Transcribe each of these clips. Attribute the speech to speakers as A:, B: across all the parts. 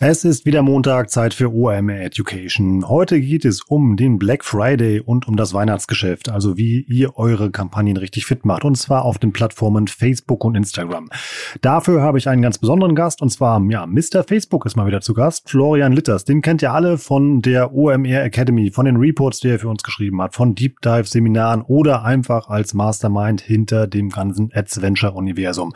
A: Es ist wieder Montag, Zeit für OMR Education. Heute geht es um den Black Friday und um das Weihnachtsgeschäft, also wie ihr eure Kampagnen richtig fit macht, und zwar auf den Plattformen Facebook und Instagram. Dafür habe ich einen ganz besonderen Gast, und zwar, ja, Mr. Facebook ist mal wieder zu Gast, Florian Litters. Den kennt ihr alle von der OMR Academy, von den Reports, die er für uns geschrieben hat, von Deep Dive Seminaren oder einfach als Mastermind hinter dem ganzen Adventure Universum.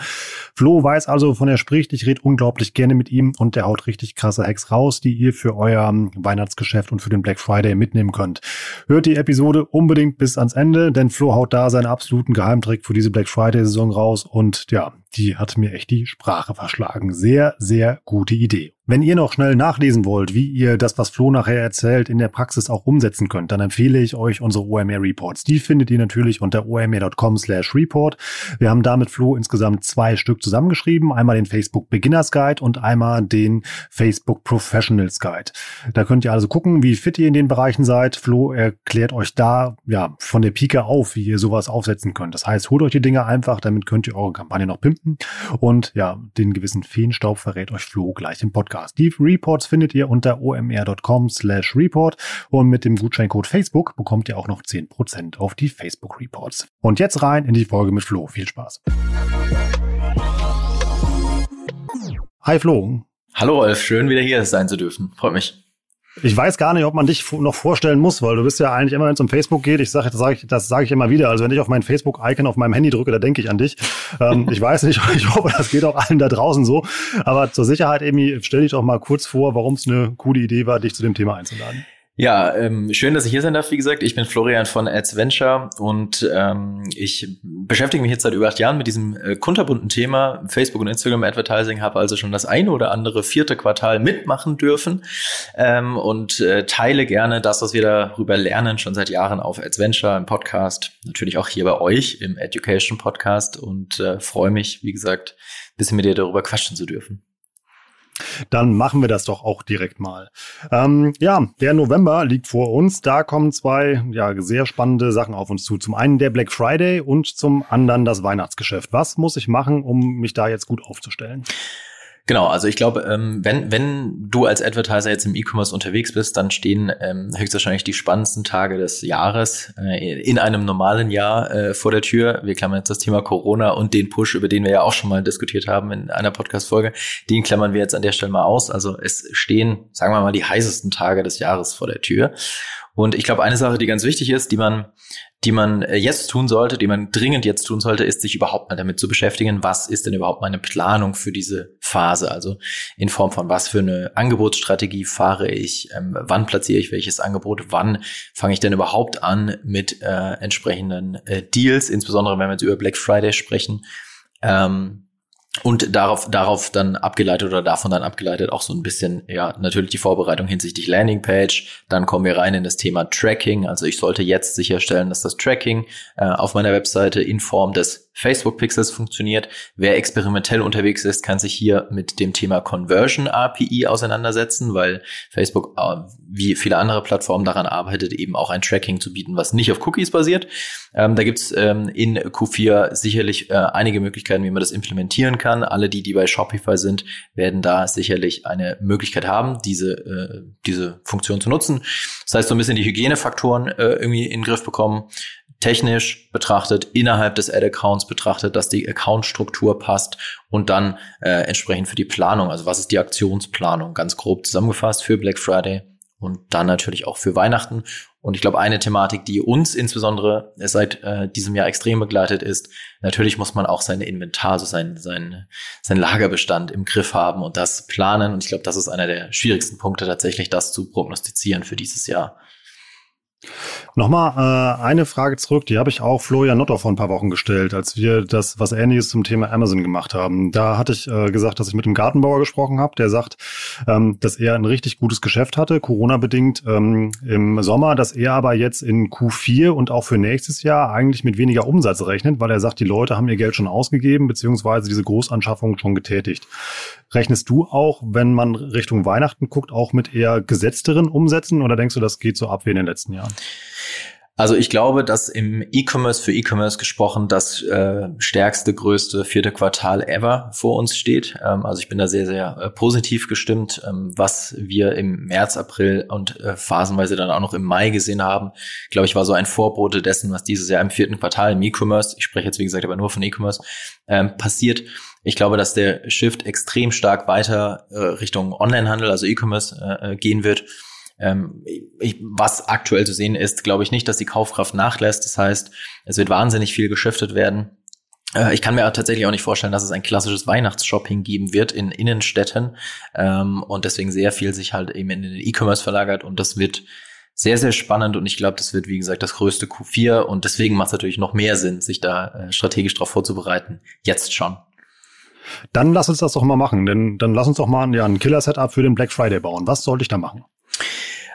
A: Flo weiß also, von er spricht. Ich rede unglaublich gerne mit ihm und der haut richtig krasse Hacks raus, die ihr für euer Weihnachtsgeschäft und für den Black Friday mitnehmen könnt. Hört die Episode unbedingt bis ans Ende, denn Flo haut da seinen absoluten Geheimtrick für diese Black Friday-Saison raus und ja, die hat mir echt die Sprache verschlagen. Sehr, sehr gute Idee. Wenn ihr noch schnell nachlesen wollt, wie ihr das, was Flo nachher erzählt, in der Praxis auch umsetzen könnt, dann empfehle ich euch unsere OMR Reports. Die findet ihr natürlich unter omr.com slash report. Wir haben damit Flo insgesamt zwei Stück zusammengeschrieben. Einmal den Facebook Beginners Guide und einmal den Facebook Professionals Guide. Da könnt ihr also gucken, wie fit ihr in den Bereichen seid. Flo erklärt euch da, ja, von der Pike auf, wie ihr sowas aufsetzen könnt. Das heißt, holt euch die Dinge einfach, damit könnt ihr eure Kampagne noch pimpen. Und ja, den gewissen Feenstaub verrät euch Flo gleich im Podcast. Die Reports findet ihr unter omr.com slash report und mit dem Gutscheincode Facebook bekommt ihr auch noch 10% auf die Facebook Reports. Und jetzt rein in die Folge mit Flo. Viel Spaß. Hi Flo.
B: Hallo Rolf, schön wieder hier sein zu dürfen. Freut mich.
A: Ich weiß gar nicht, ob man dich noch vorstellen muss, weil du bist ja eigentlich immer, wenn es um Facebook geht, ich sage, das sage ich, das sage ich immer wieder. Also wenn ich auf mein Facebook-Icon auf meinem Handy drücke, da denke ich an dich. Ähm, ich weiß nicht, ich hoffe, das geht auch allen da draußen so. Aber zur Sicherheit, Amy, stell dich doch mal kurz vor, warum es eine coole Idee war, dich zu dem Thema einzuladen.
B: Ja, ähm, schön, dass ich hier sein darf. Wie gesagt, ich bin Florian von Adventure und ähm, ich beschäftige mich jetzt seit über acht Jahren mit diesem äh, kunterbunten Thema Facebook und Instagram Advertising. Habe also schon das eine oder andere vierte Quartal mitmachen dürfen ähm, und äh, teile gerne das, was wir darüber lernen, schon seit Jahren auf Adventure im Podcast, natürlich auch hier bei euch im Education Podcast und äh, freue mich, wie gesagt, ein bisschen mit dir darüber quatschen zu dürfen.
A: Dann machen wir das doch auch direkt mal. Ähm, ja, der November liegt vor uns. Da kommen zwei ja, sehr spannende Sachen auf uns zu. Zum einen der Black Friday und zum anderen das Weihnachtsgeschäft. Was muss ich machen, um mich da jetzt gut aufzustellen?
B: Genau, also ich glaube, ähm, wenn, wenn du als Advertiser jetzt im E-Commerce unterwegs bist, dann stehen ähm, höchstwahrscheinlich die spannendsten Tage des Jahres äh, in einem normalen Jahr äh, vor der Tür. Wir klammern jetzt das Thema Corona und den Push, über den wir ja auch schon mal diskutiert haben in einer Podcast-Folge, den klammern wir jetzt an der Stelle mal aus. Also es stehen, sagen wir mal, die heißesten Tage des Jahres vor der Tür. Und ich glaube, eine Sache, die ganz wichtig ist, die man die man äh, jetzt tun sollte, die man dringend jetzt tun sollte, ist sich überhaupt mal damit zu beschäftigen, was ist denn überhaupt meine Planung für diese Phase? Also in Form von was für eine Angebotsstrategie fahre ich, ähm, wann platziere ich welches Angebot, wann fange ich denn überhaupt an mit äh, entsprechenden äh, Deals, insbesondere wenn wir jetzt über Black Friday sprechen. Ähm, und darauf, darauf dann abgeleitet oder davon dann abgeleitet auch so ein bisschen, ja, natürlich die Vorbereitung hinsichtlich Landingpage. Dann kommen wir rein in das Thema Tracking. Also ich sollte jetzt sicherstellen, dass das Tracking äh, auf meiner Webseite in Form des Facebook Pixels funktioniert. Wer experimentell unterwegs ist, kann sich hier mit dem Thema Conversion API auseinandersetzen, weil Facebook äh, wie viele andere Plattformen daran arbeitet, eben auch ein Tracking zu bieten, was nicht auf Cookies basiert. Ähm, da gibt's ähm, in Q4 sicherlich äh, einige Möglichkeiten, wie man das implementieren kann. Alle die, die bei Shopify sind, werden da sicherlich eine Möglichkeit haben, diese, äh, diese Funktion zu nutzen. Das heißt, so ein bisschen die Hygienefaktoren äh, irgendwie in den Griff bekommen technisch betrachtet, innerhalb des Ad-Accounts betrachtet, dass die Account-Struktur passt und dann äh, entsprechend für die Planung, also was ist die Aktionsplanung, ganz grob zusammengefasst für Black Friday und dann natürlich auch für Weihnachten. Und ich glaube, eine Thematik, die uns insbesondere seit äh, diesem Jahr extrem begleitet ist, natürlich muss man auch seine Inventar, also sein, sein, sein Lagerbestand im Griff haben und das planen. Und ich glaube, das ist einer der schwierigsten Punkte tatsächlich, das zu prognostizieren für dieses Jahr.
A: Nochmal äh, eine Frage zurück, die habe ich auch Florian Notter vor ein paar Wochen gestellt, als wir das was Ähnliches zum Thema Amazon gemacht haben. Da hatte ich äh, gesagt, dass ich mit dem Gartenbauer gesprochen habe, der sagt, ähm, dass er ein richtig gutes Geschäft hatte, Corona-bedingt ähm, im Sommer, dass er aber jetzt in Q4 und auch für nächstes Jahr eigentlich mit weniger Umsatz rechnet, weil er sagt, die Leute haben ihr Geld schon ausgegeben, beziehungsweise diese Großanschaffung schon getätigt. Rechnest du auch, wenn man Richtung Weihnachten guckt, auch mit eher gesetzteren Umsätzen oder denkst du, das geht so ab wie in den letzten Jahren?
B: Also ich glaube, dass im E-Commerce für E-Commerce gesprochen das äh, stärkste, größte vierte Quartal ever vor uns steht. Ähm, also ich bin da sehr, sehr äh, positiv gestimmt. Ähm, was wir im März, April und äh, phasenweise dann auch noch im Mai gesehen haben, glaube ich, war so ein Vorbote dessen, was dieses Jahr im vierten Quartal im E-Commerce, ich spreche jetzt wie gesagt aber nur von E-Commerce, ähm, passiert. Ich glaube, dass der Shift extrem stark weiter äh, Richtung Onlinehandel, also E-Commerce äh, äh gehen wird. Ähm, ich, was aktuell zu sehen ist, glaube ich nicht, dass die Kaufkraft nachlässt. Das heißt, es wird wahnsinnig viel geschiftet werden. Äh, ich kann mir tatsächlich auch nicht vorstellen, dass es ein klassisches Weihnachtsshopping geben wird in Innenstädten ähm, und deswegen sehr viel sich halt eben in den E-Commerce verlagert und das wird sehr, sehr spannend und ich glaube, das wird, wie gesagt, das größte Q4 und deswegen macht es natürlich noch mehr Sinn, sich da äh, strategisch darauf vorzubereiten, jetzt schon.
A: Dann lass uns das doch mal machen, denn dann lass uns doch mal ja, ein Killer-Setup für den Black Friday bauen. Was sollte ich da machen?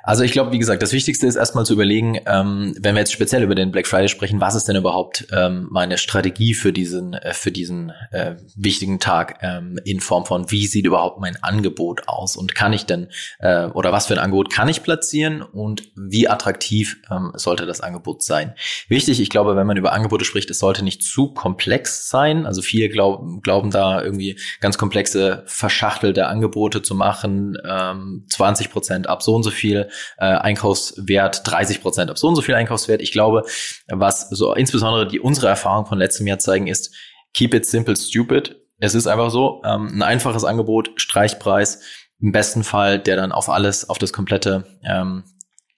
B: Also ich glaube, wie gesagt, das Wichtigste ist erstmal zu überlegen, ähm, wenn wir jetzt speziell über den Black Friday sprechen, was ist denn überhaupt ähm, meine Strategie für diesen äh, für diesen äh, wichtigen Tag ähm, in Form von wie sieht überhaupt mein Angebot aus und kann ich denn äh, oder was für ein Angebot kann ich platzieren und wie attraktiv ähm, sollte das Angebot sein? Wichtig, ich glaube, wenn man über Angebote spricht, es sollte nicht zu komplex sein. Also viele glauben glauben da irgendwie ganz komplexe verschachtelte Angebote zu machen, ähm, 20 Prozent ab so und so viel äh, Einkaufswert 30 Prozent auf so und so viel Einkaufswert. Ich glaube, was so insbesondere die unsere Erfahrung von letztem Jahr zeigen, ist keep it simple, stupid. Es ist einfach so, ähm, ein einfaches Angebot, Streichpreis, im besten Fall, der dann auf alles, auf das komplette ähm,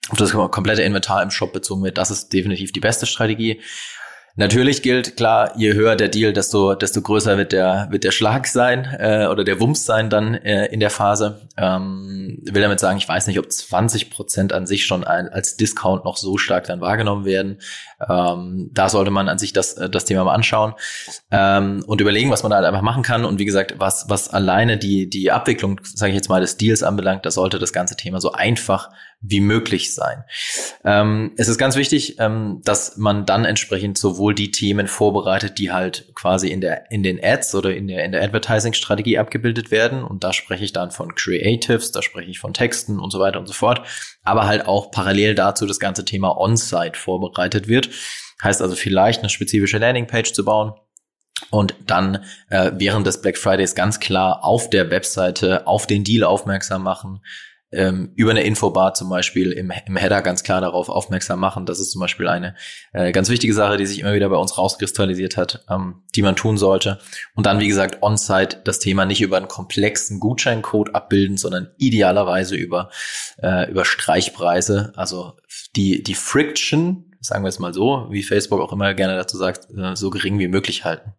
B: auf das komplette Inventar im Shop bezogen wird. Das ist definitiv die beste Strategie. Natürlich gilt klar, je höher der Deal, desto desto größer wird der wird der Schlag sein äh, oder der Wumms sein dann äh, in der Phase. Ähm, will damit sagen, ich weiß nicht, ob 20 Prozent an sich schon ein, als Discount noch so stark dann wahrgenommen werden. Ähm, da sollte man an sich das äh, das Thema mal anschauen ähm, und überlegen, was man da halt einfach machen kann. Und wie gesagt, was was alleine die die Abwicklung, sage ich jetzt mal, des Deals anbelangt, da sollte das ganze Thema so einfach wie möglich sein. Ähm, es ist ganz wichtig, ähm, dass man dann entsprechend sowohl die Themen vorbereitet, die halt quasi in der in den Ads oder in der in der Advertising-Strategie abgebildet werden. Und da spreche ich dann von Creatives, da spreche ich von Texten und so weiter und so fort. Aber halt auch parallel dazu das ganze Thema On-Site vorbereitet wird. Heißt also vielleicht eine spezifische Landingpage zu bauen, und dann äh, während des Black Fridays ganz klar auf der Webseite auf den Deal aufmerksam machen, ähm, über eine Infobar zum Beispiel im, im Header ganz klar darauf aufmerksam machen. Das ist zum Beispiel eine äh, ganz wichtige Sache, die sich immer wieder bei uns rauskristallisiert hat, ähm, die man tun sollte. Und dann, wie gesagt, on-site das Thema nicht über einen komplexen Gutscheincode abbilden, sondern idealerweise über, äh, über Streichpreise. Also die, die Friction, sagen wir es mal so, wie Facebook auch immer gerne dazu sagt, äh, so gering wie möglich halten.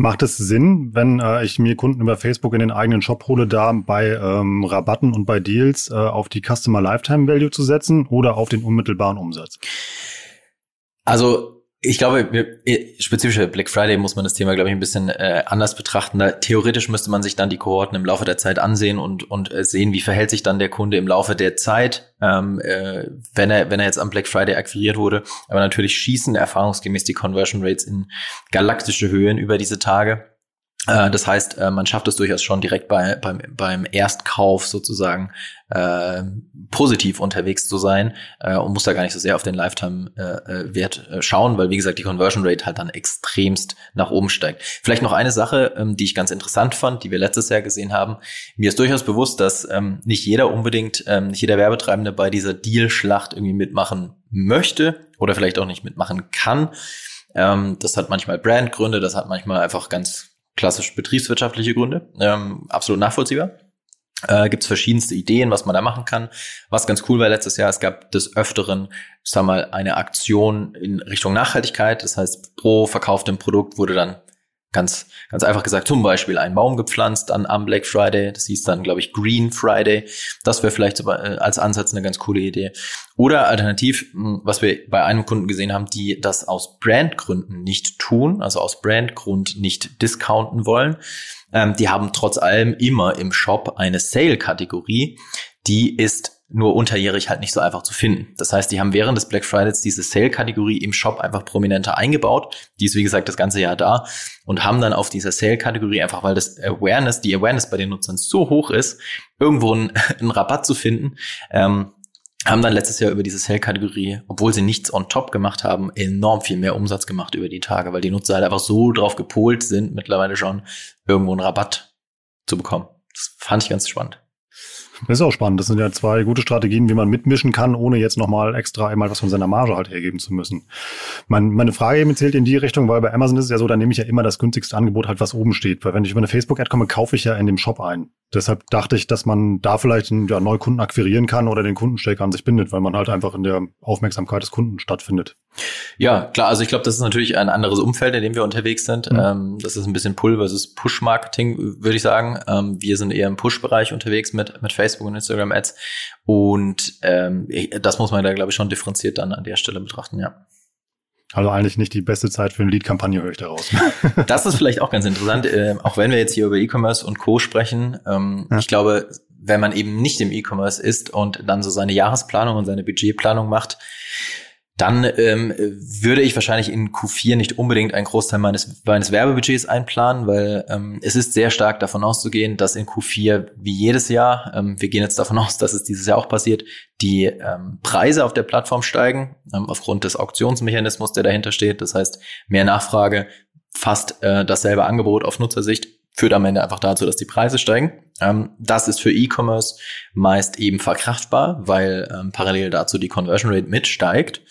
A: Macht es Sinn, wenn äh, ich mir Kunden über Facebook in den eigenen Shop hole, da bei ähm, Rabatten und bei Deals äh, auf die Customer Lifetime Value zu setzen oder auf den unmittelbaren Umsatz?
B: Also ich glaube, spezifische Black Friday muss man das Thema, glaube ich, ein bisschen äh, anders betrachten. Da, theoretisch müsste man sich dann die Kohorten im Laufe der Zeit ansehen und, und äh, sehen, wie verhält sich dann der Kunde im Laufe der Zeit, ähm, äh, wenn, er, wenn er jetzt am Black Friday akquiriert wurde. Aber natürlich schießen erfahrungsgemäß die Conversion Rates in galaktische Höhen über diese Tage. Äh, das heißt, äh, man schafft es durchaus schon direkt bei, beim, beim Erstkauf sozusagen äh, positiv unterwegs zu sein äh, und muss da gar nicht so sehr auf den Lifetime-Wert äh, äh, schauen, weil wie gesagt die Conversion Rate halt dann extremst nach oben steigt. Vielleicht noch eine Sache, ähm, die ich ganz interessant fand, die wir letztes Jahr gesehen haben. Mir ist durchaus bewusst, dass ähm, nicht jeder unbedingt, ähm, nicht jeder Werbetreibende bei dieser Deal-Schlacht irgendwie mitmachen möchte oder vielleicht auch nicht mitmachen kann. Ähm, das hat manchmal Brandgründe, das hat manchmal einfach ganz klassisch betriebswirtschaftliche Gründe. Ähm, absolut nachvollziehbar. Äh, Gibt es verschiedenste Ideen, was man da machen kann. Was ganz cool war letztes Jahr, es gab des Öfteren, sag mal, eine Aktion in Richtung Nachhaltigkeit. Das heißt, pro verkauftem Produkt wurde dann Ganz, ganz einfach gesagt, zum Beispiel einen Baum gepflanzt dann am Black Friday. Das hieß dann, glaube ich, Green Friday. Das wäre vielleicht äh, als Ansatz eine ganz coole Idee. Oder alternativ, hm, was wir bei einem Kunden gesehen haben, die das aus Brandgründen nicht tun, also aus Brandgrund nicht discounten wollen. Ähm, die haben trotz allem immer im Shop eine Sale-Kategorie. Die ist nur unterjährig halt nicht so einfach zu finden. Das heißt, die haben während des Black Fridays diese Sale-Kategorie im Shop einfach prominenter eingebaut. Die ist, wie gesagt, das ganze Jahr da und haben dann auf dieser Sale-Kategorie einfach, weil das Awareness, die Awareness bei den Nutzern so hoch ist, irgendwo einen, einen Rabatt zu finden, ähm, haben dann letztes Jahr über diese Sale-Kategorie, obwohl sie nichts on top gemacht haben, enorm viel mehr Umsatz gemacht über die Tage, weil die Nutzer halt einfach so drauf gepolt sind, mittlerweile schon irgendwo einen Rabatt zu bekommen. Das fand ich ganz spannend.
A: Das ist auch spannend. Das sind ja zwei gute Strategien, wie man mitmischen kann, ohne jetzt nochmal extra einmal was von seiner Marge halt hergeben zu müssen. Mein, meine Frage eben zählt in die Richtung, weil bei Amazon ist es ja so, da nehme ich ja immer das günstigste Angebot halt, was oben steht. Weil wenn ich über eine Facebook-Ad komme, kaufe ich ja in dem Shop ein. Deshalb dachte ich, dass man da vielleicht einen ja, Neukunden akquirieren kann oder den Kundenstecker an sich bindet, weil man halt einfach in der Aufmerksamkeit des Kunden stattfindet.
B: Ja, klar. Also ich glaube, das ist natürlich ein anderes Umfeld, in dem wir unterwegs sind. Mhm. Ähm, das ist ein bisschen Pull versus Push-Marketing, würde ich sagen. Ähm, wir sind eher im Push-Bereich unterwegs mit, mit Facebook und Instagram Ads. Und ähm, das muss man da, glaube ich, schon differenziert dann an der Stelle betrachten, ja.
A: Also eigentlich nicht die beste Zeit für eine Lead-Kampagne, höre ich daraus.
B: das ist vielleicht auch ganz interessant, äh, auch wenn wir jetzt hier über E-Commerce und Co. sprechen. Ähm, ja. Ich glaube, wenn man eben nicht im E-Commerce ist und dann so seine Jahresplanung und seine Budgetplanung macht, dann ähm, würde ich wahrscheinlich in Q4 nicht unbedingt einen Großteil meines, meines Werbebudgets einplanen, weil ähm, es ist sehr stark davon auszugehen, dass in Q4 wie jedes Jahr, ähm, wir gehen jetzt davon aus, dass es dieses Jahr auch passiert, die ähm, Preise auf der Plattform steigen, ähm, aufgrund des Auktionsmechanismus, der dahinter steht. Das heißt, mehr Nachfrage, fast äh, dasselbe Angebot auf Nutzersicht führt am Ende einfach dazu, dass die Preise steigen. Ähm, das ist für E-Commerce meist eben verkraftbar, weil ähm, parallel dazu die Conversion Rate mitsteigt.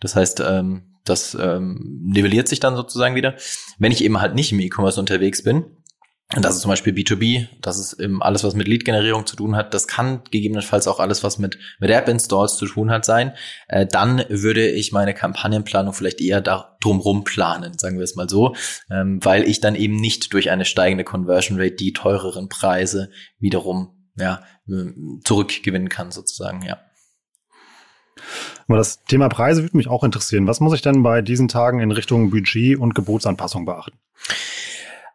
B: Das heißt, ähm, das ähm, nivelliert sich dann sozusagen wieder. Wenn ich eben halt nicht im E-Commerce unterwegs bin, und das ist zum Beispiel B2B, das ist eben alles, was mit Lead-Generierung zu tun hat. Das kann gegebenenfalls auch alles, was mit, mit App-Installs zu tun hat, sein. Äh, dann würde ich meine Kampagnenplanung vielleicht eher da drumrum planen, sagen wir es mal so, ähm, weil ich dann eben nicht durch eine steigende Conversion Rate die teureren Preise wiederum ja, zurückgewinnen kann, sozusagen, ja.
A: Aber das Thema Preise würde mich auch interessieren. Was muss ich denn bei diesen Tagen in Richtung Budget und Gebotsanpassung beachten?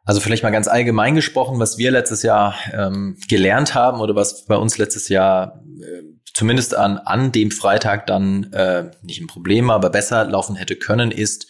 B: Also vielleicht mal ganz allgemein gesprochen, was wir letztes Jahr ähm, gelernt haben oder was bei uns letztes Jahr äh, zumindest an, an dem Freitag dann äh, nicht ein Problem, aber besser laufen hätte können, ist,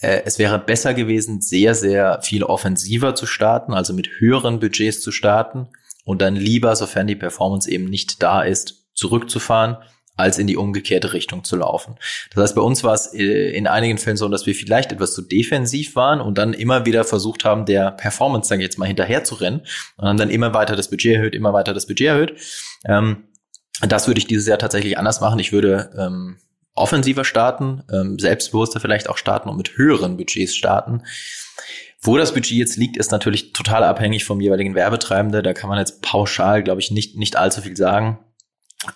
B: äh, es wäre besser gewesen, sehr, sehr viel offensiver zu starten, also mit höheren Budgets zu starten und dann lieber, sofern die Performance eben nicht da ist, zurückzufahren als in die umgekehrte Richtung zu laufen. Das heißt, bei uns war es äh, in einigen Fällen so, dass wir vielleicht etwas zu defensiv waren und dann immer wieder versucht haben, der Performance, ich jetzt mal, hinterher zu rennen und dann immer weiter das Budget erhöht, immer weiter das Budget erhöht. Ähm, das würde ich dieses Jahr tatsächlich anders machen. Ich würde ähm, offensiver starten, ähm, selbstbewusster vielleicht auch starten und mit höheren Budgets starten. Wo das Budget jetzt liegt, ist natürlich total abhängig vom jeweiligen Werbetreibende. Da kann man jetzt pauschal, glaube ich, nicht, nicht allzu viel sagen.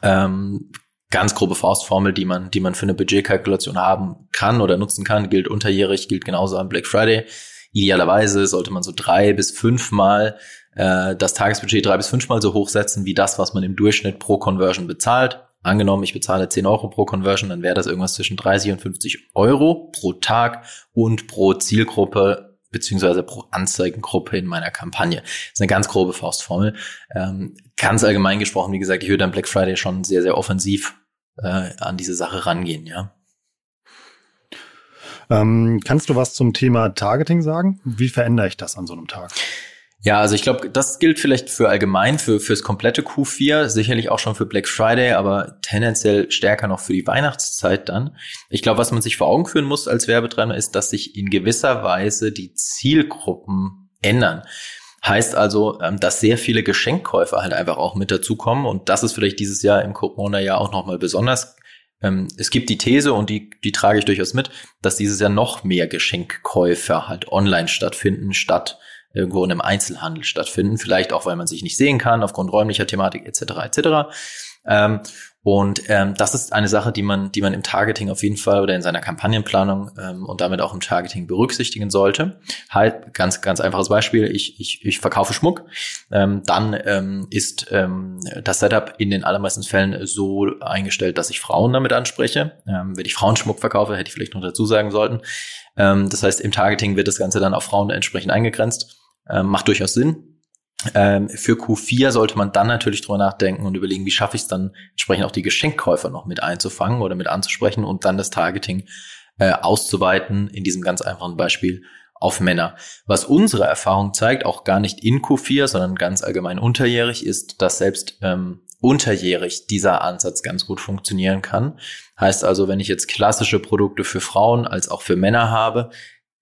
B: Ähm, ganz grobe Faustformel, die man, die man für eine Budgetkalkulation haben kann oder nutzen kann, gilt unterjährig, gilt genauso am Black Friday. Idealerweise sollte man so drei bis fünfmal äh, das Tagesbudget drei bis fünfmal so hoch setzen, wie das, was man im Durchschnitt pro Conversion bezahlt. Angenommen, ich bezahle 10 Euro pro Conversion, dann wäre das irgendwas zwischen 30 und 50 Euro pro Tag und pro Zielgruppe beziehungsweise pro Anzeigengruppe in meiner Kampagne. Das ist eine ganz grobe Faustformel. Ähm, ganz allgemein gesprochen, wie gesagt, ich würde am Black Friday schon sehr, sehr offensiv äh, an diese Sache rangehen, ja.
A: Ähm, kannst du was zum Thema Targeting sagen? Wie verändere ich das an so einem Tag?
B: Ja, also ich glaube, das gilt vielleicht für allgemein, für fürs komplette Q4, sicherlich auch schon für Black Friday, aber tendenziell stärker noch für die Weihnachtszeit dann. Ich glaube, was man sich vor Augen führen muss als Werbetreibender ist, dass sich in gewisser Weise die Zielgruppen ändern. Heißt also, ähm, dass sehr viele Geschenkkäufer halt einfach auch mit dazukommen und das ist vielleicht dieses Jahr im Corona-Jahr auch nochmal besonders. Ähm, es gibt die These und die, die trage ich durchaus mit, dass dieses Jahr noch mehr Geschenkkäufer halt online stattfinden, statt irgendwo in einem Einzelhandel stattfinden. Vielleicht auch, weil man sich nicht sehen kann, aufgrund räumlicher Thematik etc. etc. Ähm, und ähm, das ist eine Sache, die man, die man im Targeting auf jeden Fall oder in seiner Kampagnenplanung ähm, und damit auch im Targeting berücksichtigen sollte. Halt, ganz, ganz einfaches Beispiel, ich, ich, ich verkaufe Schmuck, ähm, dann ähm, ist ähm, das Setup in den allermeisten Fällen so eingestellt, dass ich Frauen damit anspreche. Ähm, wenn ich Frauenschmuck verkaufe, hätte ich vielleicht noch dazu sagen sollten. Ähm, das heißt, im Targeting wird das Ganze dann auf Frauen entsprechend eingegrenzt. Ähm, macht durchaus Sinn, ähm, für Q4 sollte man dann natürlich drüber nachdenken und überlegen, wie schaffe ich es dann entsprechend auch die Geschenkkäufer noch mit einzufangen oder mit anzusprechen und dann das Targeting äh, auszuweiten, in diesem ganz einfachen Beispiel auf Männer. Was unsere Erfahrung zeigt, auch gar nicht in Q4, sondern ganz allgemein unterjährig, ist, dass selbst ähm, unterjährig dieser Ansatz ganz gut funktionieren kann. Heißt also, wenn ich jetzt klassische Produkte für Frauen als auch für Männer habe,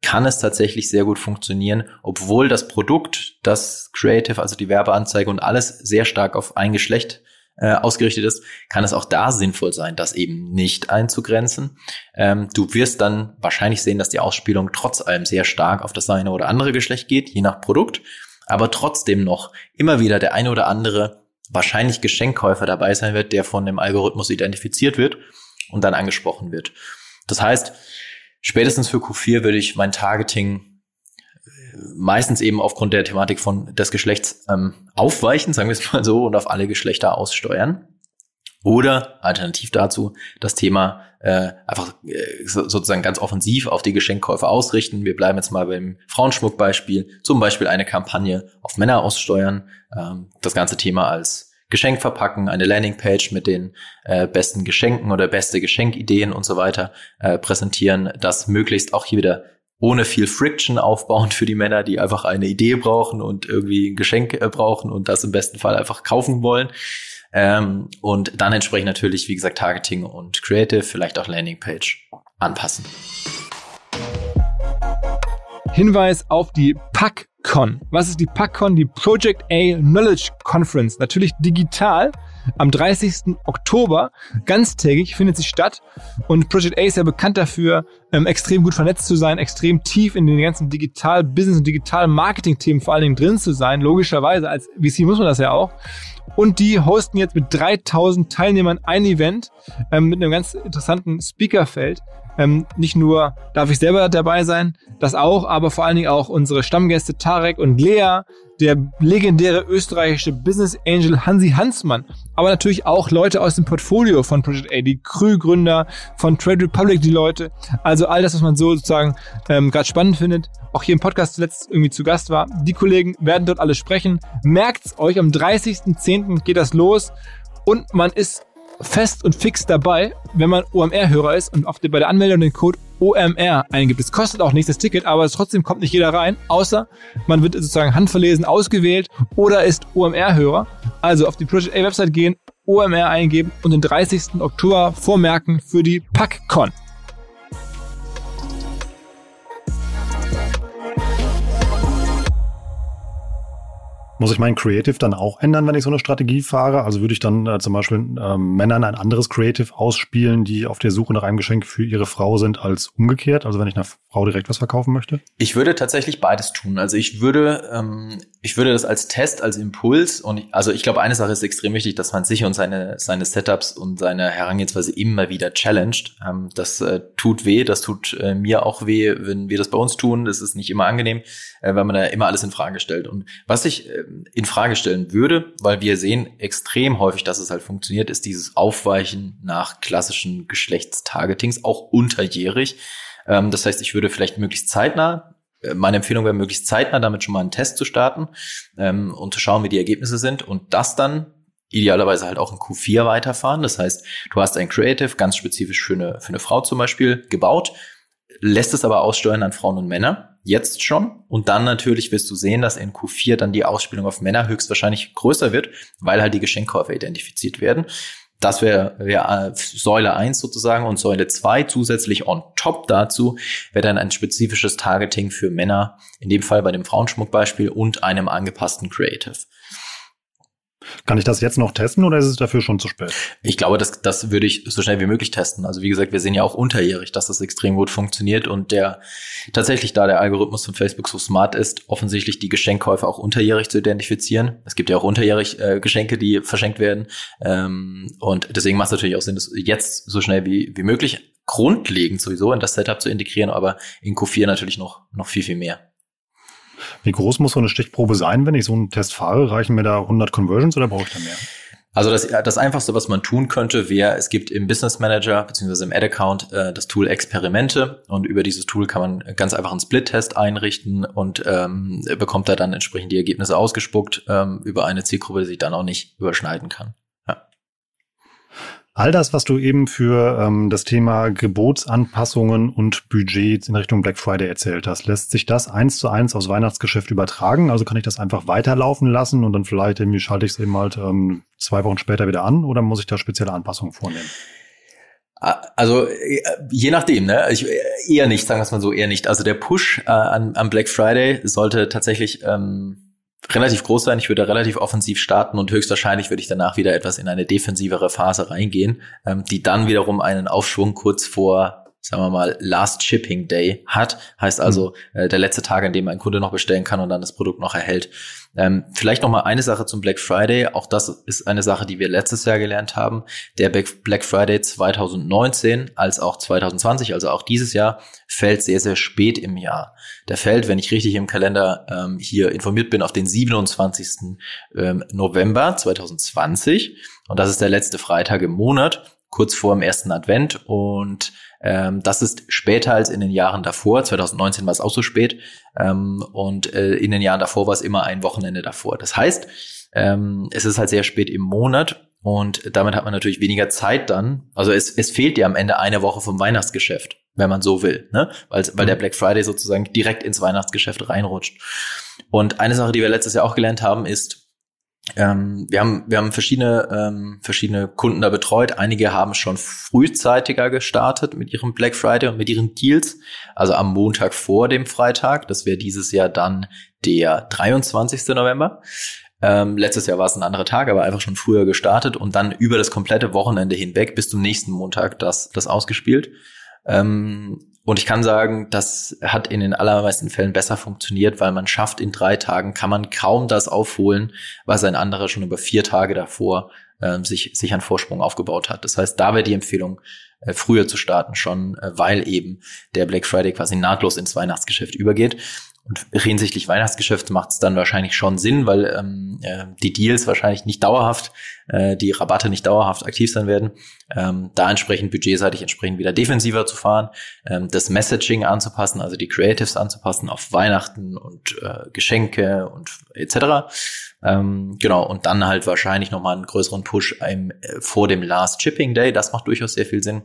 B: kann es tatsächlich sehr gut funktionieren, obwohl das Produkt, das Creative, also die Werbeanzeige und alles sehr stark auf ein Geschlecht äh, ausgerichtet ist, kann es auch da sinnvoll sein, das eben nicht einzugrenzen. Ähm, du wirst dann wahrscheinlich sehen, dass die Ausspielung trotz allem sehr stark auf das eine oder andere Geschlecht geht, je nach Produkt, aber trotzdem noch immer wieder der eine oder andere wahrscheinlich Geschenkkäufer dabei sein wird, der von dem Algorithmus identifiziert wird und dann angesprochen wird. Das heißt, spätestens für Q4 würde ich mein Targeting äh, meistens eben aufgrund der Thematik von des Geschlechts ähm, aufweichen, sagen wir es mal so, und auf alle Geschlechter aussteuern. Oder alternativ dazu das Thema äh, einfach äh, sozusagen ganz offensiv auf die Geschenkkäufe ausrichten. Wir bleiben jetzt mal beim Frauenschmuckbeispiel, zum Beispiel eine Kampagne auf Männer aussteuern, ähm, das ganze Thema als Geschenk verpacken, eine Landingpage mit den äh, besten Geschenken oder beste Geschenkideen und so weiter äh, präsentieren, das möglichst auch hier wieder ohne viel Friction aufbauen für die Männer, die einfach eine Idee brauchen und irgendwie ein Geschenk äh, brauchen und das im besten Fall einfach kaufen wollen. Ähm, und dann entsprechend natürlich, wie gesagt, Targeting und Creative, vielleicht auch Landingpage anpassen.
C: Hinweis auf die Pack PackCon. Was ist die PackCon? Die Project A Knowledge Conference. Natürlich digital. Am 30. Oktober, ganztägig, findet sie statt. Und Project A ist ja bekannt dafür, ähm, extrem gut vernetzt zu sein, extrem tief in den ganzen Digital-Business- und Digital-Marketing-Themen vor allen Dingen drin zu sein. Logischerweise, als VC muss man das ja auch. Und die hosten jetzt mit 3000 Teilnehmern ein Event ähm, mit einem ganz interessanten Speakerfeld. Ähm, nicht nur darf ich selber dabei sein, das auch, aber vor allen Dingen auch unsere Stammgäste Tarek und Lea, der legendäre österreichische Business Angel Hansi Hansmann, aber natürlich auch Leute aus dem Portfolio von Project A, die Krü-Gründer von Trade Republic, die Leute, also all das, was man so sozusagen ähm, gerade spannend findet, auch hier im Podcast zuletzt irgendwie zu Gast war. Die Kollegen werden dort alle sprechen. Merkt's euch, am 30.10. geht das los und man ist fest und fix dabei, wenn man OMR-Hörer ist und auf die, bei der Anmeldung den Code OMR eingibt. Es kostet auch nichts das Ticket, aber trotzdem kommt nicht jeder rein, außer man wird sozusagen handverlesen ausgewählt oder ist OMR-Hörer. Also auf die Project A-Website gehen, OMR eingeben und den 30. Oktober vormerken für die PackCon.
A: Muss ich mein Creative dann auch ändern, wenn ich so eine Strategie fahre? Also würde ich dann äh, zum Beispiel ähm, Männern ein anderes Creative ausspielen, die auf der Suche nach einem Geschenk für ihre Frau sind, als umgekehrt? Also wenn ich einer Frau direkt was verkaufen möchte?
B: Ich würde tatsächlich beides tun. Also ich würde, ähm, ich würde das als Test, als Impuls und ich, also ich glaube, eine Sache ist extrem wichtig, dass man sich und seine, seine Setups und seine Herangehensweise immer wieder challenged. Ähm, das äh, tut weh, das tut äh, mir auch weh, wenn wir das bei uns tun. Das ist nicht immer angenehm, äh, weil man da immer alles in Frage stellt. Und was ich äh, in Frage stellen würde, weil wir sehen extrem häufig, dass es halt funktioniert, ist dieses Aufweichen nach klassischen Geschlechtstargetings, auch unterjährig. Ähm, das heißt, ich würde vielleicht möglichst zeitnah äh, meine Empfehlung wäre, möglichst zeitnah damit schon mal einen Test zu starten ähm, und zu schauen, wie die Ergebnisse sind und das dann idealerweise halt auch in Q4 weiterfahren. Das heißt, du hast ein Creative ganz spezifisch für eine, für eine Frau zum Beispiel gebaut, lässt es aber aussteuern an Frauen und Männer jetzt schon. Und dann natürlich wirst du sehen, dass in Q4 dann die Ausspielung auf Männer höchstwahrscheinlich größer wird, weil halt die Geschenkkäufer identifiziert werden. Das wäre wär Säule eins sozusagen und Säule zwei zusätzlich on top dazu wäre dann ein spezifisches Targeting für Männer, in dem Fall bei dem Frauenschmuckbeispiel und einem angepassten Creative.
A: Kann ich das jetzt noch testen oder ist es dafür schon zu spät?
B: Ich glaube, das, das würde ich so schnell wie möglich testen. Also wie gesagt, wir sehen ja auch unterjährig, dass das extrem gut funktioniert und der tatsächlich, da der Algorithmus von Facebook so smart ist, offensichtlich die Geschenkkäufe auch unterjährig zu identifizieren. Es gibt ja auch unterjährig äh, Geschenke, die verschenkt werden. Ähm, und deswegen macht es natürlich auch Sinn, das jetzt so schnell wie, wie möglich grundlegend sowieso in das Setup zu integrieren, aber in Q4 natürlich noch, noch viel, viel mehr.
A: Wie groß muss so eine Stichprobe sein, wenn ich so einen Test fahre? Reichen mir da 100 Conversions oder brauche ich da mehr?
B: Also das, das Einfachste, was man tun könnte, wäre, es gibt im Business Manager beziehungsweise im Ad-Account äh, das Tool Experimente und über dieses Tool kann man ganz einfach einen Split-Test einrichten und ähm, bekommt da dann entsprechend die Ergebnisse ausgespuckt ähm, über eine Zielgruppe, die sich dann auch nicht überschneiden kann.
A: All das, was du eben für ähm, das Thema Gebotsanpassungen und Budgets in Richtung Black Friday erzählt hast, lässt sich das eins zu eins aus Weihnachtsgeschäft übertragen? Also kann ich das einfach weiterlaufen lassen und dann vielleicht irgendwie schalte ich es eben halt ähm, zwei Wochen später wieder an oder muss ich da spezielle Anpassungen vornehmen?
B: Also je nachdem, ne? Ich, eher nicht, sagen wir es mal so, eher nicht. Also der Push äh, an, an Black Friday sollte tatsächlich ähm, relativ groß sein. Ich würde relativ offensiv starten und höchstwahrscheinlich würde ich danach wieder etwas in eine defensivere Phase reingehen, ähm, die dann wiederum einen Aufschwung kurz vor sagen wir mal, Last Shipping Day hat. Heißt also mhm. äh, der letzte Tag, an dem ein Kunde noch bestellen kann und dann das Produkt noch erhält. Ähm, vielleicht noch mal eine Sache zum Black Friday. Auch das ist eine Sache, die wir letztes Jahr gelernt haben. Der Black Friday 2019 als auch 2020, also auch dieses Jahr, fällt sehr, sehr spät im Jahr. Der fällt, wenn ich richtig im Kalender ähm, hier informiert bin, auf den 27. Ähm, November 2020. Und das ist der letzte Freitag im Monat kurz vor dem ersten Advent und ähm, das ist später als in den Jahren davor. 2019 war es auch so spät ähm, und äh, in den Jahren davor war es immer ein Wochenende davor. Das heißt, ähm, es ist halt sehr spät im Monat und damit hat man natürlich weniger Zeit dann. Also es, es fehlt dir am Ende eine Woche vom Weihnachtsgeschäft, wenn man so will, ne? weil, weil der mhm. Black Friday sozusagen direkt ins Weihnachtsgeschäft reinrutscht. Und eine Sache, die wir letztes Jahr auch gelernt haben, ist, ähm, wir haben, wir haben verschiedene, ähm, verschiedene Kunden da betreut. Einige haben schon frühzeitiger gestartet mit ihrem Black Friday und mit ihren Deals. Also am Montag vor dem Freitag. Das wäre dieses Jahr dann der 23. November. Ähm, letztes Jahr war es ein anderer Tag, aber einfach schon früher gestartet und dann über das komplette Wochenende hinweg bis zum nächsten Montag das, das ausgespielt. Ähm, und ich kann sagen, das hat in den allermeisten Fällen besser funktioniert, weil man schafft, in drei Tagen kann man kaum das aufholen, was ein anderer schon über vier Tage davor äh, sich, sich an Vorsprung aufgebaut hat. Das heißt, da wäre die Empfehlung, äh, früher zu starten schon, äh, weil eben der Black Friday quasi nahtlos ins Weihnachtsgeschäft übergeht. Und hinsichtlich Weihnachtsgeschäft macht es dann wahrscheinlich schon Sinn, weil ähm, äh, die Deals wahrscheinlich nicht dauerhaft, äh, die Rabatte nicht dauerhaft aktiv sein werden. Ähm, da entsprechend budgetseitig entsprechend wieder defensiver zu fahren, ähm, das Messaging anzupassen, also die Creatives anzupassen auf Weihnachten und äh, Geschenke und etc. Ähm, genau, und dann halt wahrscheinlich nochmal einen größeren Push im, äh, vor dem Last Shipping Day. Das macht durchaus sehr viel Sinn.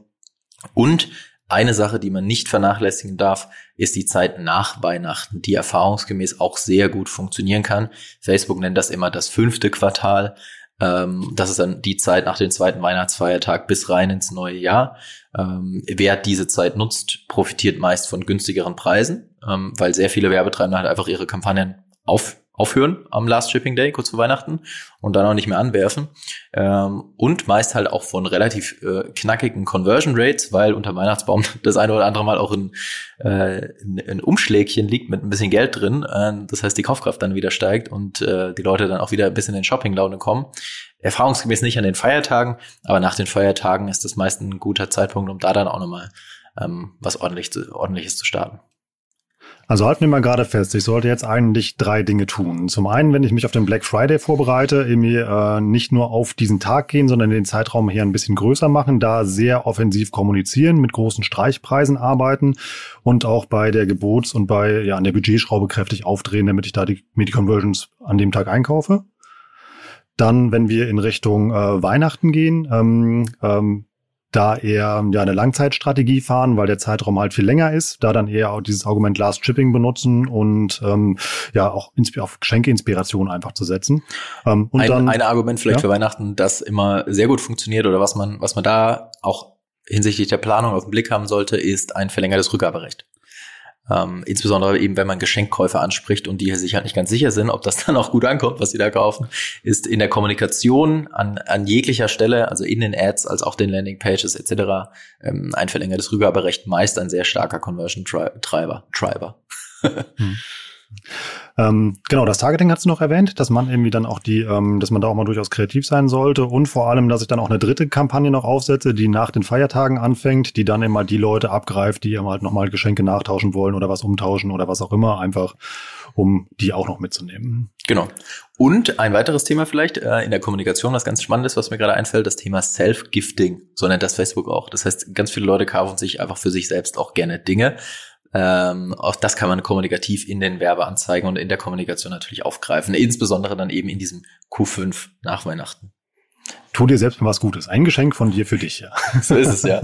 B: Und eine Sache, die man nicht vernachlässigen darf, ist die Zeit nach Weihnachten, die erfahrungsgemäß auch sehr gut funktionieren kann. Facebook nennt das immer das fünfte Quartal. Ähm, das ist dann die Zeit nach dem zweiten Weihnachtsfeiertag bis rein ins neue Jahr. Ähm, wer diese Zeit nutzt, profitiert meist von günstigeren Preisen, ähm, weil sehr viele Werbetreibende halt einfach ihre Kampagnen auf aufhören am Last Shipping Day, kurz vor Weihnachten, und dann auch nicht mehr anwerfen. Ähm, und meist halt auch von relativ äh, knackigen Conversion Rates, weil unter Weihnachtsbaum das eine oder andere Mal auch ein, äh, ein, ein Umschlägchen liegt mit ein bisschen Geld drin. Äh, das heißt, die Kaufkraft dann wieder steigt und äh, die Leute dann auch wieder ein bisschen in Shopping-Laune kommen. Erfahrungsgemäß nicht an den Feiertagen, aber nach den Feiertagen ist das meist ein guter Zeitpunkt, um da dann auch nochmal ähm, was ordentlich zu, ordentliches zu starten.
A: Also halten wir mal gerade fest, ich sollte jetzt eigentlich drei Dinge tun. Zum einen, wenn ich mich auf den Black Friday vorbereite, irgendwie äh, nicht nur auf diesen Tag gehen, sondern den Zeitraum hier ein bisschen größer machen, da sehr offensiv kommunizieren, mit großen Streichpreisen arbeiten und auch bei der Gebots- und bei ja an der Budgetschraube kräftig aufdrehen, damit ich da die, mir die Conversions an dem Tag einkaufe. Dann, wenn wir in Richtung äh, Weihnachten gehen, ähm, ähm, da eher ja eine Langzeitstrategie fahren, weil der Zeitraum halt viel länger ist, da dann eher auch dieses Argument Last Shipping benutzen und ähm, ja auch auf Geschenkeinspiration einfach zu setzen.
B: Ähm, und ein, dann, ein Argument vielleicht ja? für Weihnachten, das immer sehr gut funktioniert oder was man, was man da auch hinsichtlich der Planung auf den Blick haben sollte, ist ein verlängertes Rückgaberecht. Ähm, insbesondere eben, wenn man Geschenkkäufer anspricht und die sich halt nicht ganz sicher sind, ob das dann auch gut ankommt, was sie da kaufen, ist in der Kommunikation an, an jeglicher Stelle, also in den Ads als auch den Landingpages etc., ähm, ein verlängertes Rückgaberecht meist ein sehr starker Conversion-Treiber. Treiber. hm.
A: Ähm, genau, das Targeting hast du noch erwähnt, dass man irgendwie dann auch die, ähm, dass man da auch mal durchaus kreativ sein sollte und vor allem, dass ich dann auch eine dritte Kampagne noch aufsetze, die nach den Feiertagen anfängt, die dann immer die Leute abgreift, die halt nochmal Geschenke nachtauschen wollen oder was umtauschen oder was auch immer, einfach um die auch noch mitzunehmen.
B: Genau. Und ein weiteres Thema vielleicht äh, in der Kommunikation, was ganz spannend ist, was mir gerade einfällt, das Thema Self-Gifting. So nennt das Facebook auch. Das heißt, ganz viele Leute kaufen sich einfach für sich selbst auch gerne Dinge. Ähm, auch das kann man kommunikativ in den Werbeanzeigen und in der Kommunikation natürlich aufgreifen, insbesondere dann eben in diesem Q5 nach Weihnachten.
A: Tu dir selbst mal was Gutes. Ein Geschenk von dir für dich, ja.
B: So ist es, ja.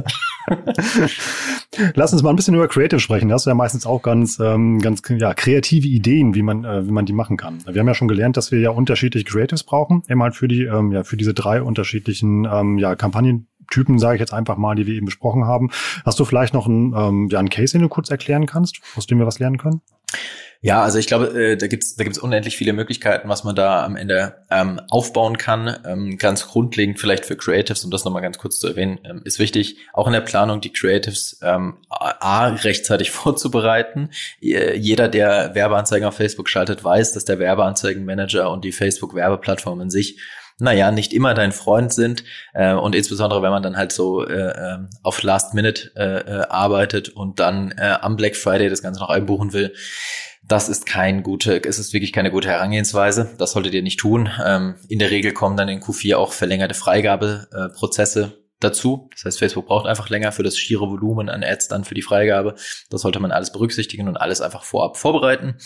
A: Lass uns mal ein bisschen über Creative sprechen. Da hast du ja meistens auch ganz, ähm, ganz ja, kreative Ideen, wie man, äh, wie man die machen kann. Wir haben ja schon gelernt, dass wir ja unterschiedliche Creatives brauchen. Immer halt für die, ähm, ja, für diese drei unterschiedlichen ähm, ja, Kampagnen, Typen, sage ich jetzt einfach mal, die wir eben besprochen haben. Hast du vielleicht noch einen, ähm, ja, einen Case, den du kurz erklären kannst, aus dem wir was lernen können?
B: Ja, also ich glaube, äh, da gibt's da gibt's unendlich viele Möglichkeiten, was man da am Ende ähm, aufbauen kann. Ähm, ganz grundlegend vielleicht für Creatives, um das nochmal ganz kurz zu erwähnen, ähm, ist wichtig, auch in der Planung die Creatives ähm, A, rechtzeitig vorzubereiten. Jeder, der Werbeanzeigen auf Facebook schaltet, weiß, dass der Werbeanzeigenmanager und die Facebook-Werbeplattform in sich naja, nicht immer dein Freund sind äh, und insbesondere wenn man dann halt so äh, ähm, auf Last Minute äh, äh, arbeitet und dann äh, am Black Friday das Ganze noch einbuchen will, das ist kein gute, es ist wirklich keine gute Herangehensweise. Das solltet ihr nicht tun. Ähm, in der Regel kommen dann in Q4 auch verlängerte Freigabeprozesse äh, dazu. Das heißt, Facebook braucht einfach länger für das schiere Volumen an Ads dann für die Freigabe. Das sollte man alles berücksichtigen und alles einfach vorab vorbereiten.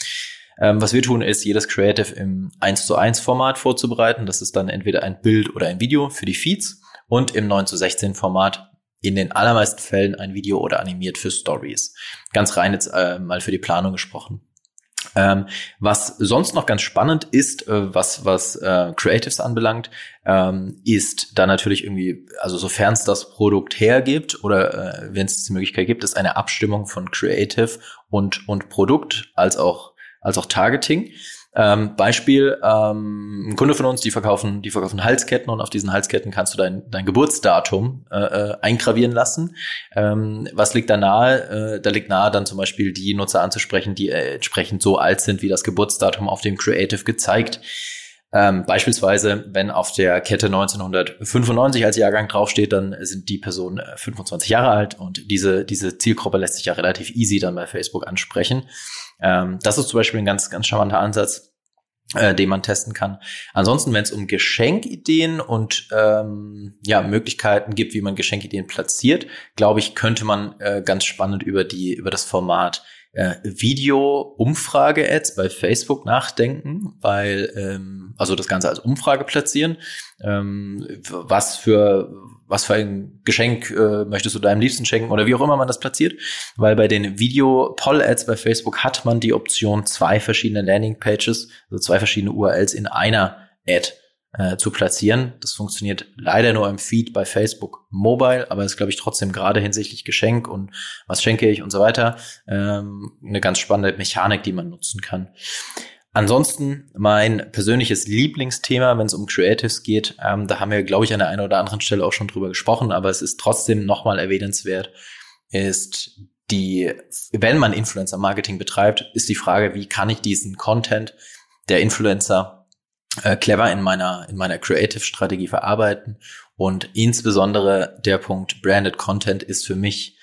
B: Ähm, was wir tun, ist, jedes Creative im 1 zu 1 Format vorzubereiten. Das ist dann entweder ein Bild oder ein Video für die Feeds und im 9 zu 16 Format in den allermeisten Fällen ein Video oder animiert für Stories. Ganz rein jetzt äh, mal für die Planung gesprochen. Ähm, was sonst noch ganz spannend ist, äh, was, was äh, Creatives anbelangt, ähm, ist da natürlich irgendwie, also sofern es das Produkt hergibt oder äh, wenn es die Möglichkeit gibt, ist eine Abstimmung von Creative und, und Produkt als auch als auch Targeting. Ähm, Beispiel, ähm, ein Kunde von uns, die verkaufen, die verkaufen Halsketten und auf diesen Halsketten kannst du dein, dein Geburtsdatum äh, äh, eingravieren lassen. Ähm, was liegt da nahe? Äh, da liegt nahe, dann zum Beispiel die Nutzer anzusprechen, die äh, entsprechend so alt sind, wie das Geburtsdatum auf dem Creative gezeigt. Ähm, beispielsweise, wenn auf der Kette 1995 als Jahrgang draufsteht, dann sind die Personen 25 äh, Jahre alt und diese, diese Zielgruppe lässt sich ja relativ easy dann bei Facebook ansprechen. Ähm, das ist zum Beispiel ein ganz, ganz charmanter Ansatz, äh, den man testen kann. Ansonsten, wenn es um Geschenkideen und ähm, ja Möglichkeiten gibt, wie man Geschenkideen platziert, glaube ich, könnte man äh, ganz spannend über die über das Format Video-Umfrage-Ads bei Facebook nachdenken, weil ähm, also das Ganze als Umfrage platzieren. Ähm, was für was für ein Geschenk äh, möchtest du deinem Liebsten schenken oder wie auch immer man das platziert, weil bei den Video-Poll-Ads bei Facebook hat man die Option, zwei verschiedene Landing-Pages, also zwei verschiedene URLs in einer Ad äh, zu platzieren. Das funktioniert leider nur im Feed bei Facebook Mobile, aber ist, glaube ich, trotzdem gerade hinsichtlich Geschenk und was schenke ich und so weiter ähm, eine ganz spannende Mechanik, die man nutzen kann. Ansonsten mein persönliches Lieblingsthema, wenn es um Creatives geht, ähm, da haben wir, glaube ich, an der einen oder anderen Stelle auch schon drüber gesprochen, aber es ist trotzdem nochmal erwähnenswert, ist die, wenn man Influencer-Marketing betreibt, ist die Frage, wie kann ich diesen Content der Influencer äh, clever in meiner, in meiner Creative-Strategie verarbeiten. Und insbesondere der Punkt Branded Content ist für mich